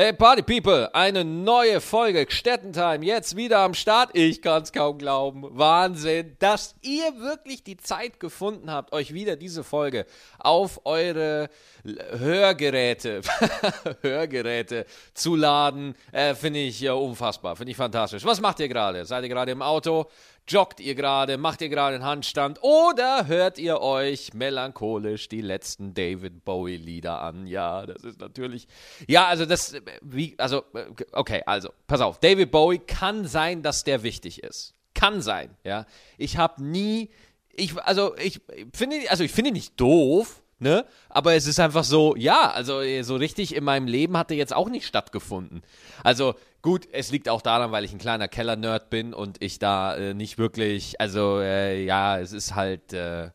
Hey Party People, eine neue Folge Stettentime, jetzt wieder am Start. Ich kann es kaum glauben. Wahnsinn, dass ihr wirklich die Zeit gefunden habt, euch wieder diese Folge auf eure Hörgeräte, Hörgeräte zu laden. Äh, Finde ich ja unfassbar, finde ich fantastisch. Was macht ihr gerade? Seid ihr gerade im Auto? Joggt ihr gerade? Macht ihr gerade einen Handstand? Oder hört ihr euch melancholisch die letzten David Bowie-Lieder an? Ja, das ist natürlich. Ja, also das. Wie, also, okay, also, pass auf. David Bowie kann sein, dass der wichtig ist. Kann sein, ja. Ich habe nie. Ich, also, ich finde, also ich finde ihn nicht doof, ne? Aber es ist einfach so, ja, also so richtig in meinem Leben hat er jetzt auch nicht stattgefunden. Also Gut, es liegt auch daran, weil ich ein kleiner Keller-Nerd bin und ich da äh, nicht wirklich, also äh, ja, es ist halt. Äh,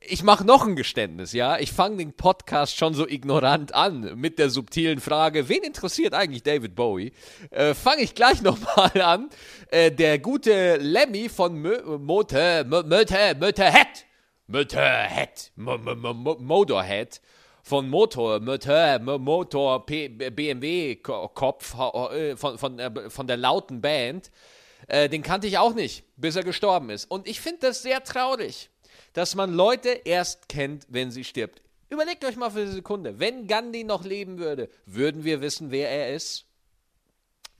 ich mache noch ein Geständnis, ja. Ich fange den Podcast schon so ignorant an mit der subtilen Frage, wen interessiert eigentlich David Bowie? Äh, fange ich gleich nochmal an. Äh, der gute Lemmy von Motorhead, Motorhead, Motorhead, Motorhead von Motor, Motor, Motor, BMW-Kopf äh, von, von, äh, von der lauten Band, äh, den kannte ich auch nicht, bis er gestorben ist. Und ich finde das sehr traurig, dass man Leute erst kennt, wenn sie stirbt. Überlegt euch mal für eine Sekunde, wenn Gandhi noch leben würde, würden wir wissen, wer er ist?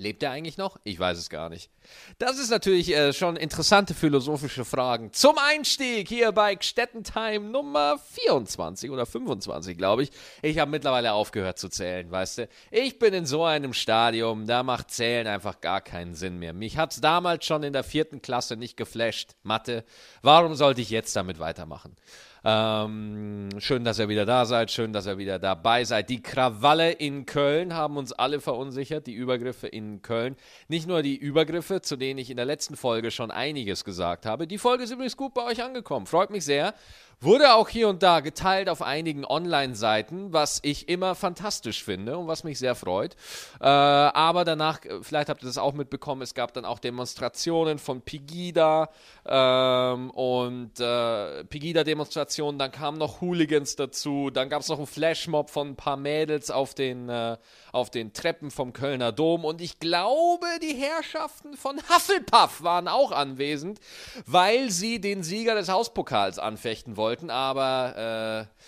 Lebt er eigentlich noch? Ich weiß es gar nicht. Das ist natürlich äh, schon interessante philosophische Fragen. Zum Einstieg hier bei Stettentime Nummer 24 oder 25, glaube ich. Ich habe mittlerweile aufgehört zu zählen, weißt du. Ich bin in so einem Stadium, da macht Zählen einfach gar keinen Sinn mehr. Mich hat es damals schon in der vierten Klasse nicht geflasht, Mathe. Warum sollte ich jetzt damit weitermachen? Ähm, schön, dass ihr wieder da seid, schön, dass ihr wieder dabei seid. Die Krawalle in Köln haben uns alle verunsichert, die Übergriffe in Köln. Nicht nur die Übergriffe, zu denen ich in der letzten Folge schon einiges gesagt habe. Die Folge ist übrigens gut bei euch angekommen, freut mich sehr. Wurde auch hier und da geteilt auf einigen Online-Seiten, was ich immer fantastisch finde und was mich sehr freut. Äh, aber danach, äh, vielleicht habt ihr das auch mitbekommen, es gab dann auch Demonstrationen von Pegida ähm, und äh, Pegida-Demonstrationen, dann kamen noch Hooligans dazu, dann gab es noch einen Flashmob von ein paar Mädels auf den, äh, auf den Treppen vom Kölner Dom und ich glaube, die Herrschaften von Hufflepuff waren auch anwesend, weil sie den Sieger des Hauspokals anfechten wollten wollten, aber äh,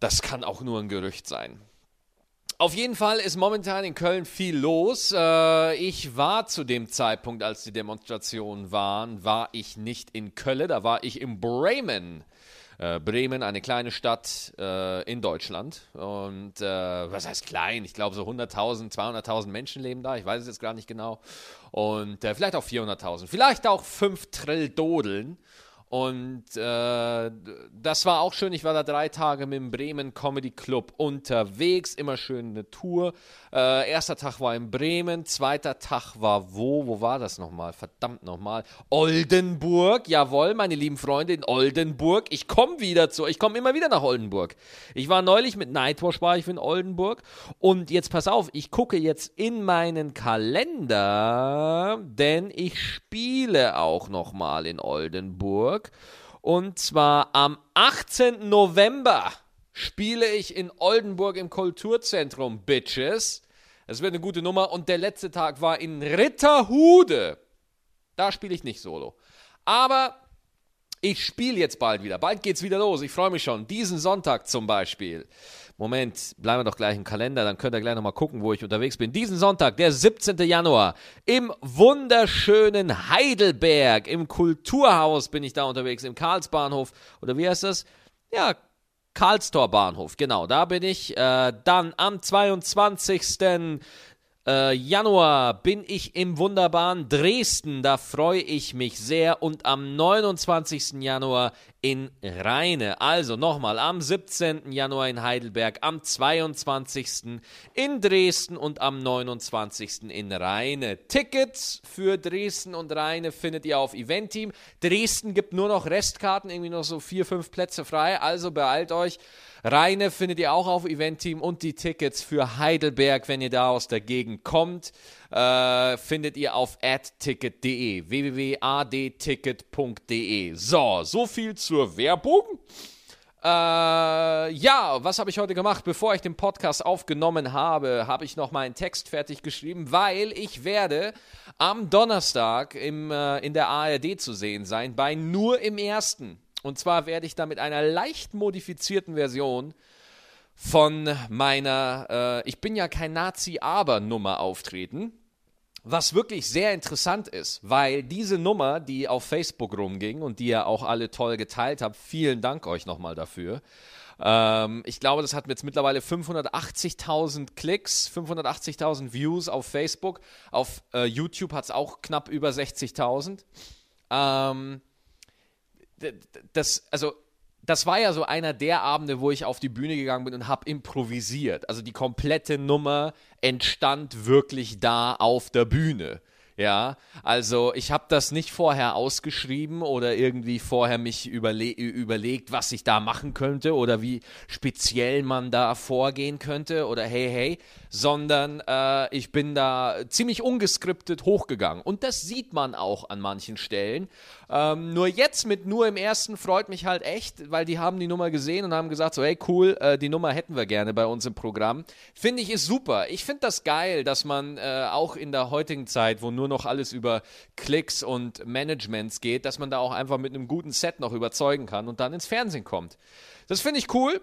das kann auch nur ein Gerücht sein. Auf jeden Fall ist momentan in Köln viel los. Äh, ich war zu dem Zeitpunkt, als die Demonstrationen waren, war ich nicht in Köln, da war ich in Bremen. Äh, Bremen, eine kleine Stadt äh, in Deutschland. Und was heißt klein? Ich glaube, so 100.000, 200.000 Menschen leben da. Ich weiß es jetzt gar nicht genau. Und vielleicht auch 400.000. Vielleicht auch 5 Trill Dodeln. Und äh, das war auch schön. Ich war da drei Tage mit dem Bremen Comedy Club unterwegs. Immer schön eine Tour. Äh, erster Tag war in Bremen. Zweiter Tag war wo? Wo war das nochmal? Verdammt nochmal. Oldenburg. Jawohl, meine lieben Freunde in Oldenburg. Ich komme wieder zu. Ich komme immer wieder nach Oldenburg. Ich war neulich mit Nightwash war ich in Oldenburg. Und jetzt pass auf. Ich gucke jetzt in meinen Kalender, denn ich spiele auch nochmal in Oldenburg. Hamburg. Und zwar am 18. November spiele ich in Oldenburg im Kulturzentrum, Bitches. Es wird eine gute Nummer. Und der letzte Tag war in Ritterhude. Da spiele ich nicht solo. Aber ich spiele jetzt bald wieder. Bald geht's wieder los. Ich freue mich schon. Diesen Sonntag zum Beispiel Moment, bleiben wir doch gleich im Kalender, dann könnt ihr gleich nochmal gucken, wo ich unterwegs bin. Diesen Sonntag, der 17. Januar, im wunderschönen Heidelberg, im Kulturhaus bin ich da unterwegs, im Karlsbahnhof. Oder wie heißt das? Ja, Karlstor Bahnhof, genau, da bin ich. Äh, dann am 22 äh, Januar bin ich im wunderbaren Dresden. Da freue ich mich sehr. Und am 29. Januar in Rheine. Also nochmal am 17. Januar in Heidelberg, am 22. in Dresden und am 29. in Rheine. Tickets für Dresden und Rheine findet ihr auf Eventeam. Dresden gibt nur noch Restkarten, irgendwie noch so vier, fünf Plätze frei. Also beeilt euch. Rheine findet ihr auch auf Eventeam und die Tickets für Heidelberg, wenn ihr da aus der Gegend kommt, äh, findet ihr auf adticket.de, www.adticket.de. So, so viel zur Werbung. Äh, ja, was habe ich heute gemacht? Bevor ich den Podcast aufgenommen habe, habe ich noch meinen Text fertig geschrieben, weil ich werde am Donnerstag im, äh, in der ARD zu sehen sein, bei nur im ersten. Und zwar werde ich da mit einer leicht modifizierten Version von meiner äh, Ich bin ja kein Nazi, aber Nummer auftreten. Was wirklich sehr interessant ist, weil diese Nummer, die auf Facebook rumging und die ihr auch alle toll geteilt habt, vielen Dank euch nochmal dafür. Ähm, ich glaube, das hat jetzt mittlerweile 580.000 Klicks, 580.000 Views auf Facebook. Auf äh, YouTube hat es auch knapp über 60.000. Ähm, das, also das war ja so einer der Abende, wo ich auf die Bühne gegangen bin und habe improvisiert. Also die komplette Nummer entstand wirklich da auf der Bühne. Ja, also ich habe das nicht vorher ausgeschrieben oder irgendwie vorher mich überle überlegt, was ich da machen könnte oder wie speziell man da vorgehen könnte oder hey, hey, sondern äh, ich bin da ziemlich ungeskriptet hochgegangen. Und das sieht man auch an manchen Stellen. Ähm, nur jetzt mit nur im ersten freut mich halt echt, weil die haben die Nummer gesehen und haben gesagt, so hey cool, äh, die Nummer hätten wir gerne bei uns im Programm. Finde ich ist super. Ich finde das geil, dass man äh, auch in der heutigen Zeit, wo nur noch alles über Klicks und Managements geht, dass man da auch einfach mit einem guten Set noch überzeugen kann und dann ins Fernsehen kommt. Das finde ich cool.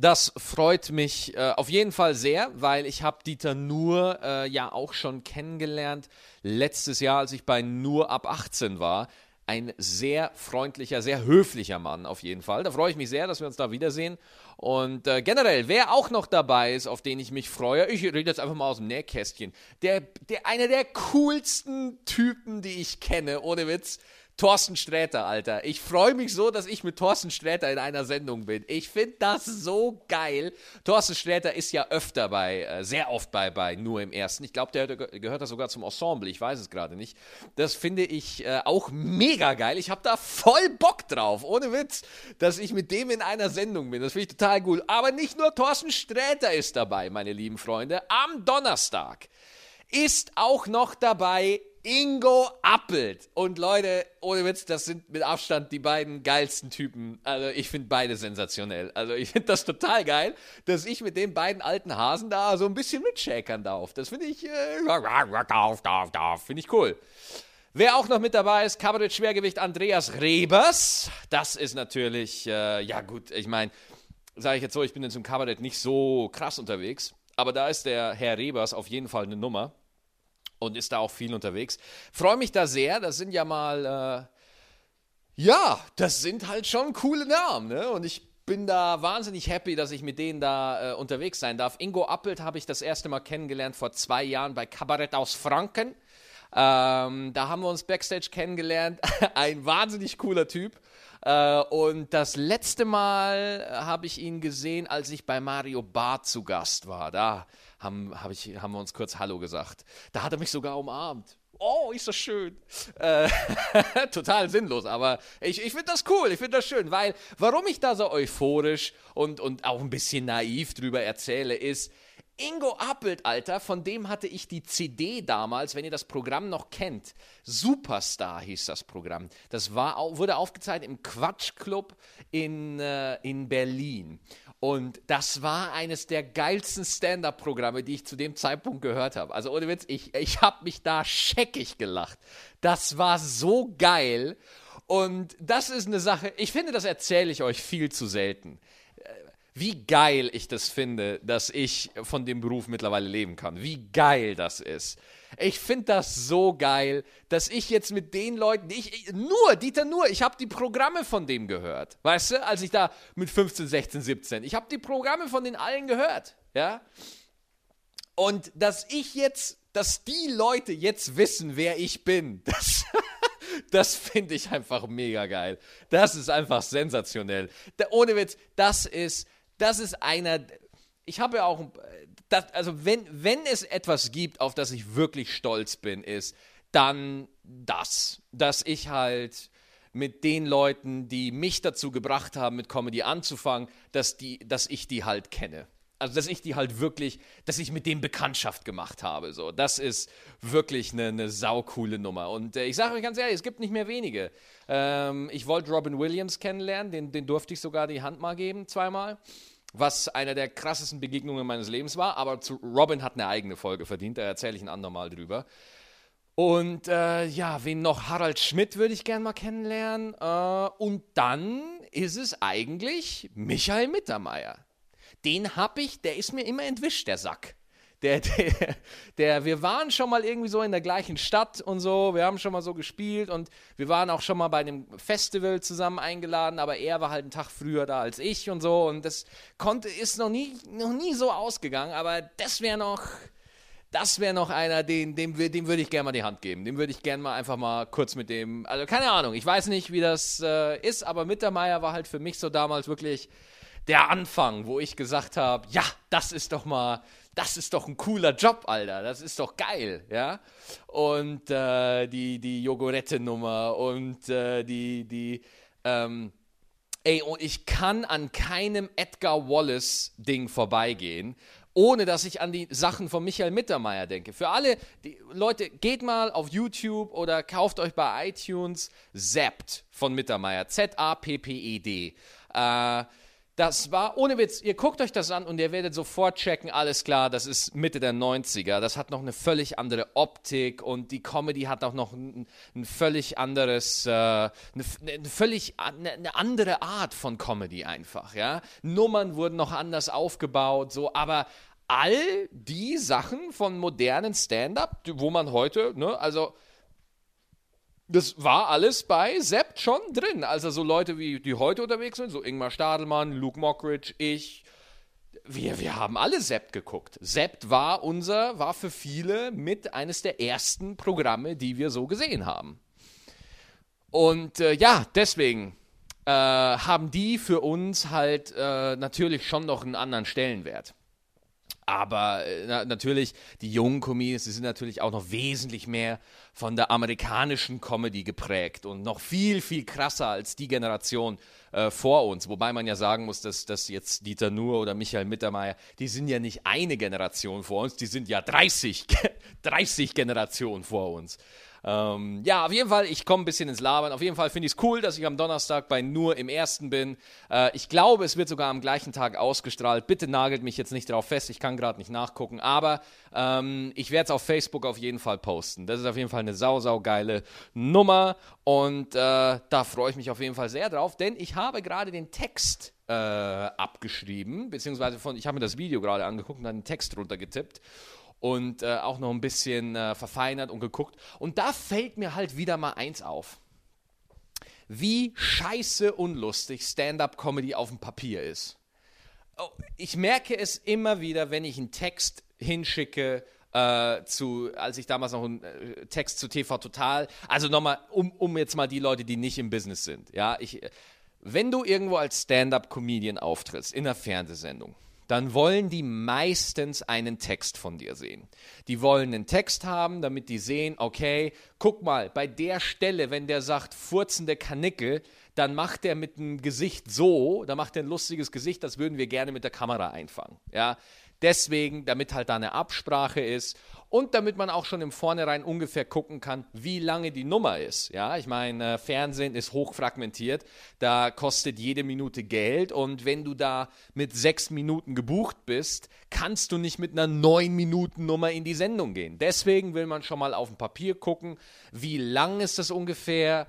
Das freut mich äh, auf jeden Fall sehr, weil ich habe Dieter Nur äh, ja auch schon kennengelernt letztes Jahr, als ich bei Nur ab 18 war. Ein sehr freundlicher, sehr höflicher Mann auf jeden Fall. Da freue ich mich sehr, dass wir uns da wiedersehen. Und äh, generell, wer auch noch dabei ist, auf den ich mich freue, ich rede jetzt einfach mal aus dem Nähkästchen, der, der, einer der coolsten Typen, die ich kenne, ohne Witz, Thorsten Sträter, Alter. Ich freue mich so, dass ich mit Thorsten Sträter in einer Sendung bin. Ich finde das so geil. Thorsten Sträter ist ja öfter bei, äh, sehr oft bei, bei Nur im Ersten. Ich glaube, der gehört da sogar zum Ensemble. Ich weiß es gerade nicht. Das finde ich äh, auch mega geil. Ich habe da voll Bock drauf. Ohne Witz, dass ich mit dem in einer Sendung bin. Das finde ich total gut. Aber nicht nur Thorsten Sträter ist dabei, meine lieben Freunde. Am Donnerstag ist auch noch dabei Ingo Appelt. Und Leute, ohne Witz, das sind mit Abstand die beiden geilsten Typen. Also ich finde beide sensationell. Also ich finde das total geil, dass ich mit den beiden alten Hasen da so ein bisschen mitschäkern darf. Das finde ich, äh. Finde ich cool. Wer auch noch mit dabei ist, Kabarett-Schwergewicht Andreas Rebers. Das ist natürlich, äh, ja gut, ich meine, sage ich jetzt so, ich bin in zum Kabarett nicht so krass unterwegs. Aber da ist der Herr Rebers auf jeden Fall eine Nummer und ist da auch viel unterwegs. Freue mich da sehr. Das sind ja mal, äh, ja, das sind halt schon coole Namen. Ne? Und ich bin da wahnsinnig happy, dass ich mit denen da äh, unterwegs sein darf. Ingo Appelt habe ich das erste Mal kennengelernt vor zwei Jahren bei Kabarett aus Franken. Ähm, da haben wir uns backstage kennengelernt. Ein wahnsinnig cooler Typ. Äh, und das letzte Mal habe ich ihn gesehen, als ich bei Mario Barth zu Gast war. Da haben, hab ich, haben wir uns kurz Hallo gesagt. Da hat er mich sogar umarmt. Oh, ist das schön. Äh, total sinnlos, aber ich, ich finde das cool, ich finde das schön, weil warum ich da so euphorisch und, und auch ein bisschen naiv drüber erzähle, ist, Ingo Appelt, Alter, von dem hatte ich die CD damals, wenn ihr das Programm noch kennt. Superstar hieß das Programm. Das war, wurde aufgezeichnet im Quatschclub in, äh, in Berlin. Und das war eines der geilsten Stand-up-Programme, die ich zu dem Zeitpunkt gehört habe. Also ohne Witz, ich, ich habe mich da scheckig gelacht. Das war so geil. Und das ist eine Sache, ich finde, das erzähle ich euch viel zu selten. Wie geil ich das finde, dass ich von dem Beruf mittlerweile leben kann. Wie geil das ist. Ich finde das so geil, dass ich jetzt mit den Leuten, ich, nur, Dieter nur, ich habe die Programme von dem gehört. Weißt du, als ich da mit 15, 16, 17, ich habe die Programme von den allen gehört. Ja. Und dass ich jetzt, dass die Leute jetzt wissen, wer ich bin, das, das finde ich einfach mega geil. Das ist einfach sensationell. Da, ohne Witz, das ist, das ist einer, ich habe ja auch das, also wenn, wenn es etwas gibt, auf das ich wirklich stolz bin, ist dann das, dass ich halt mit den Leuten, die mich dazu gebracht haben, mit Comedy anzufangen, dass, die, dass ich die halt kenne. also dass ich die halt wirklich, dass ich mit dem Bekanntschaft gemacht habe. So, das ist wirklich eine, eine saukoole Nummer. Und äh, ich sage euch ganz ehrlich, es gibt nicht mehr wenige. Ähm, ich wollte Robin Williams kennenlernen, den, den durfte ich sogar die Hand mal geben, zweimal. Was einer der krassesten Begegnungen meines Lebens war. Aber zu Robin hat eine eigene Folge verdient, da erzähle ich ein andermal drüber. Und äh, ja, wen noch? Harald Schmidt würde ich gerne mal kennenlernen. Äh, und dann ist es eigentlich Michael Mittermeier den habe ich, der ist mir immer entwischt, der Sack. Der, der, der, wir waren schon mal irgendwie so in der gleichen Stadt und so, wir haben schon mal so gespielt und wir waren auch schon mal bei einem Festival zusammen eingeladen, aber er war halt einen Tag früher da als ich und so und das konnte, ist noch nie, noch nie so ausgegangen, aber das wäre noch, das wäre noch einer, den, dem, dem würde ich gerne mal die Hand geben. Dem würde ich gerne mal einfach mal kurz mit dem, also keine Ahnung, ich weiß nicht, wie das äh, ist, aber Mittermeier war halt für mich so damals wirklich der Anfang, wo ich gesagt habe, ja, das ist doch mal, das ist doch ein cooler Job, Alter, das ist doch geil, ja. Und äh, die, die Jogurette-Nummer und äh, die, die, ähm, ey, und ich kann an keinem Edgar Wallace-Ding vorbeigehen, ohne dass ich an die Sachen von Michael Mittermeier denke. Für alle die Leute, geht mal auf YouTube oder kauft euch bei iTunes Zapped von Mittermeier. Z-A-P-P-E-D. Äh, das war, ohne Witz, ihr guckt euch das an und ihr werdet sofort checken, alles klar, das ist Mitte der 90er. Das hat noch eine völlig andere Optik und die Comedy hat auch noch ein, ein völlig anderes, äh, eine, eine, völlig eine, eine, andere Art von Comedy einfach, ja. Nummern wurden noch anders aufgebaut, so, aber all die Sachen von modernen Stand-up, wo man heute, ne, also das war alles bei Sepp schon drin. Also so Leute, wie die heute unterwegs sind, so Ingmar Stadelmann, Luke Mockridge, ich. Wir, wir haben alle Sepp geguckt. Sepp war unser, war für viele mit eines der ersten Programme, die wir so gesehen haben. Und äh, ja, deswegen äh, haben die für uns halt äh, natürlich schon noch einen anderen Stellenwert. Aber äh, na, natürlich, die jungen Comedians, die sind natürlich auch noch wesentlich mehr von der amerikanischen Comedy geprägt und noch viel, viel krasser als die Generation äh, vor uns. Wobei man ja sagen muss, dass, dass jetzt Dieter Nuhr oder Michael Mittermeier, die sind ja nicht eine Generation vor uns, die sind ja 30, 30 Generationen vor uns. Ähm, ja, auf jeden Fall, ich komme ein bisschen ins Labern. Auf jeden Fall finde ich es cool, dass ich am Donnerstag bei nur im ersten bin. Äh, ich glaube, es wird sogar am gleichen Tag ausgestrahlt. Bitte nagelt mich jetzt nicht drauf fest, ich kann gerade nicht nachgucken. Aber ähm, ich werde es auf Facebook auf jeden Fall posten. Das ist auf jeden Fall eine sau, sau geile Nummer. Und äh, da freue ich mich auf jeden Fall sehr drauf, denn ich habe gerade den Text äh, abgeschrieben, beziehungsweise von, ich habe mir das Video gerade angeguckt und dann den Text runtergetippt und äh, auch noch ein bisschen äh, verfeinert und geguckt. Und da fällt mir halt wieder mal eins auf. Wie scheiße unlustig Stand-up-Comedy auf dem Papier ist. Oh, ich merke es immer wieder, wenn ich einen Text hinschicke, äh, zu, als ich damals noch einen äh, Text zu TV Total, also nochmal, um, um jetzt mal die Leute, die nicht im Business sind, ja, ich, wenn du irgendwo als Stand-up-Comedian auftrittst, in einer Fernsehsendung, dann wollen die meistens einen Text von dir sehen. Die wollen einen Text haben, damit die sehen, okay, guck mal, bei der Stelle, wenn der sagt furzende Kanickel, dann macht er mit dem Gesicht so, da macht er ein lustiges Gesicht, das würden wir gerne mit der Kamera einfangen. Ja, Deswegen, damit halt da eine Absprache ist und damit man auch schon im Vornherein ungefähr gucken kann, wie lange die Nummer ist. Ja, ich meine, äh, Fernsehen ist hochfragmentiert, da kostet jede Minute Geld und wenn du da mit sechs Minuten gebucht bist, kannst du nicht mit einer neun Minuten Nummer in die Sendung gehen. Deswegen will man schon mal auf dem Papier gucken, wie lang ist das ungefähr,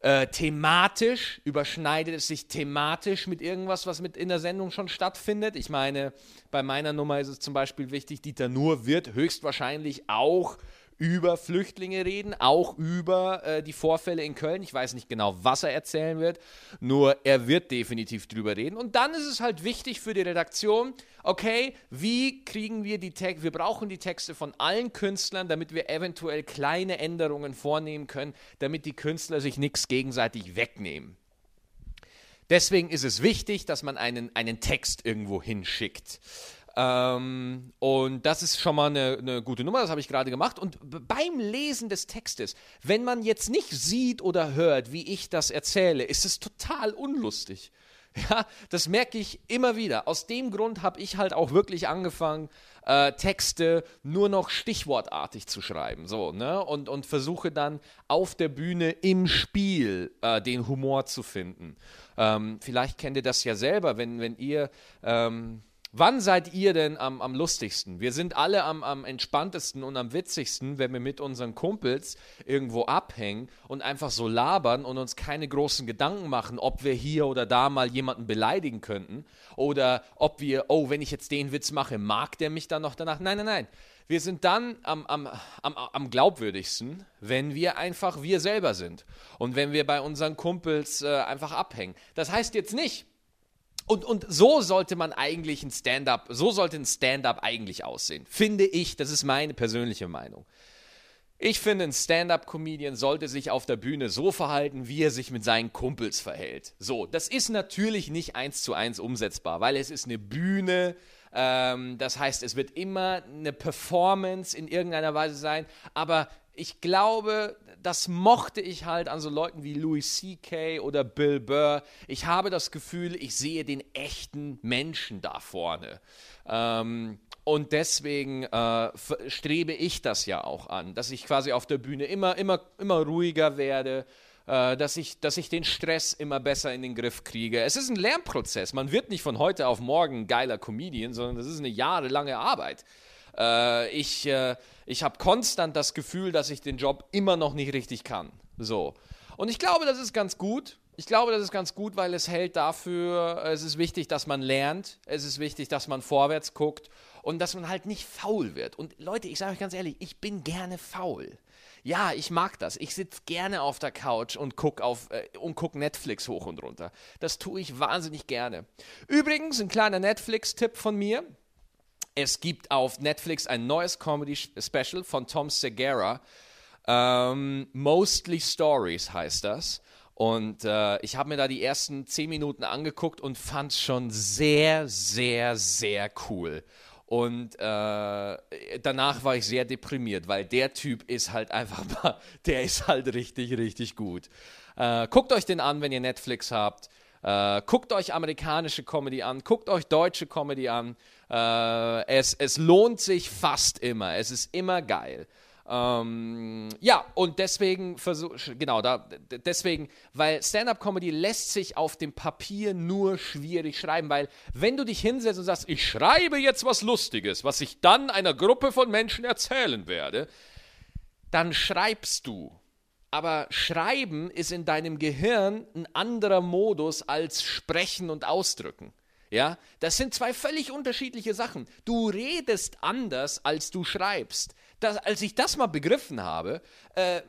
äh, thematisch, überschneidet es sich thematisch mit irgendwas, was mit in der Sendung schon stattfindet. Ich meine, bei meiner Nummer ist es zum Beispiel wichtig, Dieter Nuhr wird höchstwahrscheinlich auch über Flüchtlinge reden, auch über äh, die Vorfälle in Köln. Ich weiß nicht genau, was er erzählen wird, nur er wird definitiv drüber reden. Und dann ist es halt wichtig für die Redaktion, okay, wie kriegen wir die Texte, wir brauchen die Texte von allen Künstlern, damit wir eventuell kleine Änderungen vornehmen können, damit die Künstler sich nichts gegenseitig wegnehmen. Deswegen ist es wichtig, dass man einen, einen Text irgendwo hinschickt. Ähm, und das ist schon mal eine, eine gute Nummer, das habe ich gerade gemacht. Und beim Lesen des Textes, wenn man jetzt nicht sieht oder hört, wie ich das erzähle, ist es total unlustig. Ja, das merke ich immer wieder. Aus dem Grund habe ich halt auch wirklich angefangen, äh, Texte nur noch stichwortartig zu schreiben. So, ne? Und, und versuche dann auf der Bühne im Spiel äh, den Humor zu finden. Ähm, vielleicht kennt ihr das ja selber, wenn, wenn ihr. Ähm, Wann seid ihr denn am, am lustigsten? Wir sind alle am, am entspanntesten und am witzigsten, wenn wir mit unseren Kumpels irgendwo abhängen und einfach so labern und uns keine großen Gedanken machen, ob wir hier oder da mal jemanden beleidigen könnten oder ob wir, oh, wenn ich jetzt den Witz mache, mag der mich dann noch danach? Nein, nein, nein. Wir sind dann am, am, am, am glaubwürdigsten, wenn wir einfach wir selber sind und wenn wir bei unseren Kumpels äh, einfach abhängen. Das heißt jetzt nicht, und, und so sollte man eigentlich ein Stand-up, so sollte ein Stand-up eigentlich aussehen. Finde ich, das ist meine persönliche Meinung. Ich finde, ein Stand-up-Comedian sollte sich auf der Bühne so verhalten, wie er sich mit seinen Kumpels verhält. So, das ist natürlich nicht eins zu eins umsetzbar, weil es ist eine Bühne. Ähm, das heißt, es wird immer eine Performance in irgendeiner Weise sein. Aber ich glaube, das mochte ich halt an so Leuten wie Louis C.K. oder Bill Burr. Ich habe das Gefühl, ich sehe den echten Menschen da vorne. Ähm, und deswegen äh, strebe ich das ja auch an, dass ich quasi auf der Bühne immer, immer, immer ruhiger werde, äh, dass, ich, dass ich den Stress immer besser in den Griff kriege. Es ist ein Lernprozess. Man wird nicht von heute auf morgen geiler Comedian, sondern das ist eine jahrelange Arbeit. Äh, ich äh, ich habe konstant das Gefühl, dass ich den Job immer noch nicht richtig kann. So. Und ich glaube, das ist ganz gut. Ich glaube, das ist ganz gut, weil es hält dafür, es ist wichtig, dass man lernt, es ist wichtig, dass man vorwärts guckt und dass man halt nicht faul wird. Und Leute, ich sage euch ganz ehrlich, ich bin gerne faul. Ja, ich mag das. Ich sitze gerne auf der Couch und gucke äh, guck Netflix hoch und runter. Das tue ich wahnsinnig gerne. Übrigens, ein kleiner Netflix-Tipp von mir. Es gibt auf Netflix ein neues Comedy-Special von Tom Segura. Ähm, Mostly Stories heißt das. Und äh, ich habe mir da die ersten zehn Minuten angeguckt und fand es schon sehr, sehr, sehr cool. Und äh, danach war ich sehr deprimiert, weil der Typ ist halt einfach mal, der ist halt richtig, richtig gut. Äh, guckt euch den an, wenn ihr Netflix habt. Äh, guckt euch amerikanische Comedy an, guckt euch deutsche Comedy an. Äh, es, es lohnt sich fast immer. Es ist immer geil. Ähm, ja, und deswegen versuch, genau, da, deswegen, weil Stand-up-Comedy lässt sich auf dem Papier nur schwierig schreiben, weil wenn du dich hinsetzt und sagst, ich schreibe jetzt was Lustiges, was ich dann einer Gruppe von Menschen erzählen werde, dann schreibst du. Aber Schreiben ist in deinem Gehirn ein anderer Modus als Sprechen und Ausdrücken. Ja, das sind zwei völlig unterschiedliche Sachen. Du redest anders, als du schreibst. Das, als ich das mal begriffen habe, äh,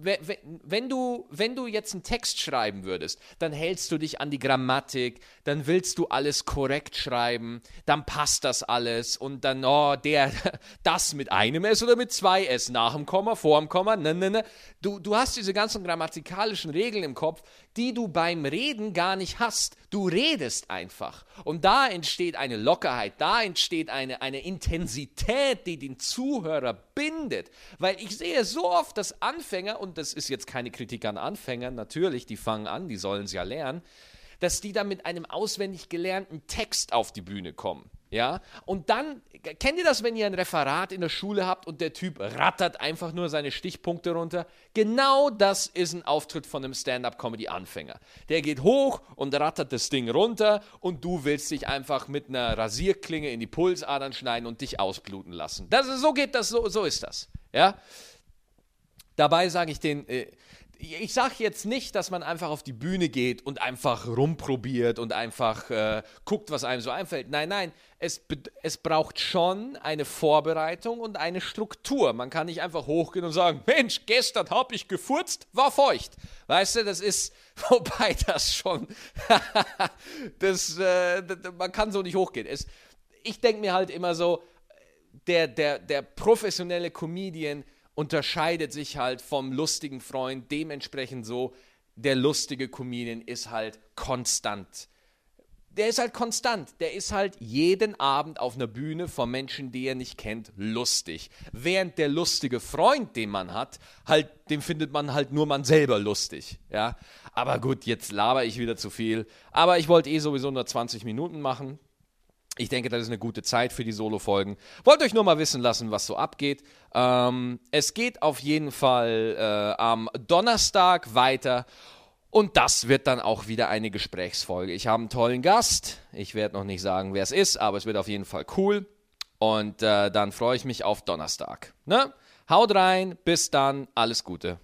wenn du, wenn du jetzt einen Text schreiben würdest, dann hältst du dich an die Grammatik, dann willst du alles korrekt schreiben, dann passt das alles und dann, oh, der, das mit einem S oder mit zwei S, nach dem Komma, vor dem Komma, ne, ne, ne. Du, du hast diese ganzen grammatikalischen Regeln im Kopf, die du beim Reden gar nicht hast. Du redest einfach. Und da entsteht eine Lockerheit, da entsteht eine, eine Intensität, die den Zuhörer bindet. Weil ich sehe so oft, dass Anfänger, und das ist jetzt keine Kritik an Anfängern, natürlich, die fangen an, die sollen es ja lernen, dass die dann mit einem auswendig gelernten Text auf die Bühne kommen. Ja, und dann, kennt ihr das, wenn ihr ein Referat in der Schule habt und der Typ rattert einfach nur seine Stichpunkte runter? Genau das ist ein Auftritt von einem Stand-up-Comedy-Anfänger. Der geht hoch und rattert das Ding runter und du willst dich einfach mit einer Rasierklinge in die Pulsadern schneiden und dich ausbluten lassen. Das, so geht das, so, so ist das. Ja, dabei sage ich den, äh, ich sage jetzt nicht, dass man einfach auf die Bühne geht und einfach rumprobiert und einfach äh, guckt, was einem so einfällt. Nein, nein, es, es braucht schon eine Vorbereitung und eine Struktur. Man kann nicht einfach hochgehen und sagen, Mensch, gestern habe ich gefurzt, war feucht. Weißt du, das ist, wobei das schon, das, äh, man kann so nicht hochgehen. Es, ich denke mir halt immer so, der, der, der professionelle Comedian, unterscheidet sich halt vom lustigen Freund dementsprechend so, der lustige Comedian ist halt konstant. der ist halt konstant. Der ist halt jeden Abend auf einer Bühne vor Menschen, die er nicht kennt, lustig. Während der lustige Freund, den man hat, halt, den findet man halt nur man selber lustig. Ja. Aber gut, jetzt laber ich wieder zu viel. Aber ich wollte eh sowieso nur 20 Minuten machen. Ich denke, das ist eine gute Zeit für die Solo-Folgen. Wollt euch nur mal wissen lassen, was so abgeht. Ähm, es geht auf jeden Fall äh, am Donnerstag weiter. Und das wird dann auch wieder eine Gesprächsfolge. Ich habe einen tollen Gast. Ich werde noch nicht sagen, wer es ist, aber es wird auf jeden Fall cool. Und äh, dann freue ich mich auf Donnerstag. Ne? Haut rein, bis dann, alles Gute.